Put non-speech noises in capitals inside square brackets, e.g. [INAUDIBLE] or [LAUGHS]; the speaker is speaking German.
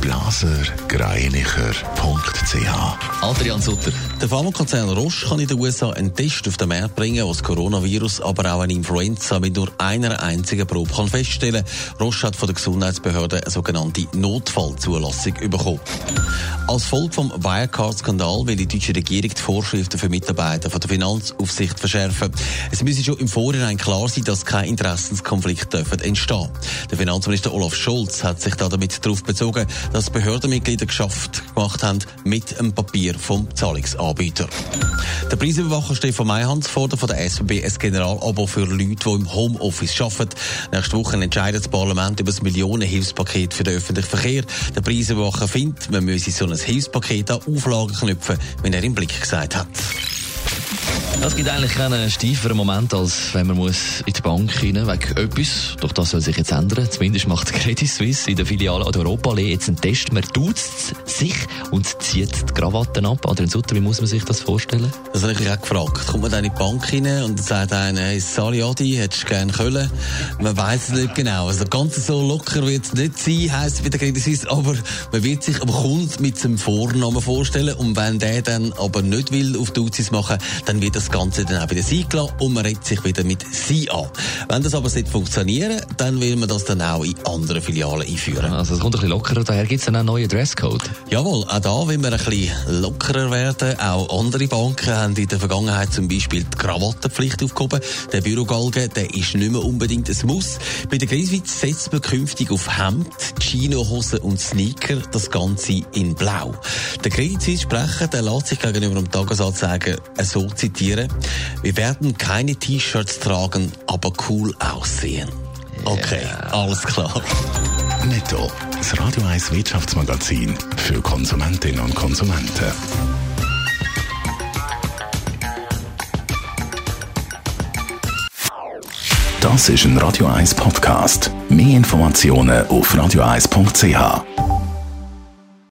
blasergreinicher.ch Adrian Sutter. Der Pharmakonzern Roche kann in den USA einen Test auf den Markt bringen, der das Coronavirus, aber auch eine Influenza mit nur einer einzigen Probe kann feststellen Roche hat von der Gesundheitsbehörde eine sogenannte Notfallzulassung bekommen. Als Folge vom Wirecard-Skandal will die deutsche Regierung die Vorschriften für Mitarbeiter von der Finanzaufsicht verschärfen. Es müsse schon im Vorhinein klar sein, dass kein Interessenskonflikt entstehen dürfen. Der Finanzminister Olaf Scholz hat sich damit darauf bezogen, dass Behördenmitglieder geschafft gemacht haben mit einem Papier vom Zahlungsanbieter. Der Preisüberwacher Stefan Meyhans fordert von der SBB ein Generalabo für Leute, die im Homeoffice arbeiten. Nächste Woche entscheidet das Parlament über das Millionenhilfspaket für den öffentlichen Verkehr. Der Preisüberwacher findet, man müsse so ein Hilfspaket an Auflagen knüpfen, wenn er im Blick gesagt hat. Es gibt eigentlich keinen steiferen Moment, als wenn man muss in die Bank hinein wegen etwas. Doch das soll sich jetzt ändern. Zumindest macht [LAUGHS] Credit Suisse in der Filiale an der Europaallee jetzt einen Test. Man tut sich und zieht die Krawatten ab. Adrian Sutter, wie muss man sich das vorstellen? Das habe ich auch gefragt. Kommt man dann in die Bank hinein und sagt einer, hey, Sali Adi, hättest du gerne Köln? Man weiß es nicht genau. Also ganz so locker wird es nicht sein, heisst es bei der Credit Suisse. Aber man wird sich am Kunden mit seinem Vornamen vorstellen. Und wenn der dann aber nicht will auf Duzis machen, dann wird das Ganze dann auch wieder sein gelassen und man redet sich wieder mit sie an. Wenn das aber nicht funktionieren, dann will man das dann auch in anderen Filialen einführen. Also es kommt ein bisschen lockerer daher. Gibt es dann auch einen neuen Dresscode? Jawohl, auch da will man ein bisschen lockerer werden. Auch andere Banken haben in der Vergangenheit zum Beispiel die Krawattenpflicht aufgehoben. Der Bürogalge, der ist nicht mehr unbedingt ein Muss. Bei der Griswitz setzt man künftig auf Hemd, Chinohosen und Sneaker, das Ganze in Blau. Der Credit Suisse Sprecher, der lässt sich gegenüber dem Tagesanzeiger so zitieren, wir werden keine T-Shirts tragen, aber cool aussehen. Okay, yeah. alles klar. Netto, das Radio 1 Wirtschaftsmagazin für Konsumentinnen und Konsumenten. Das ist ein Radio 1 Podcast. Mehr Informationen auf radio1.ch.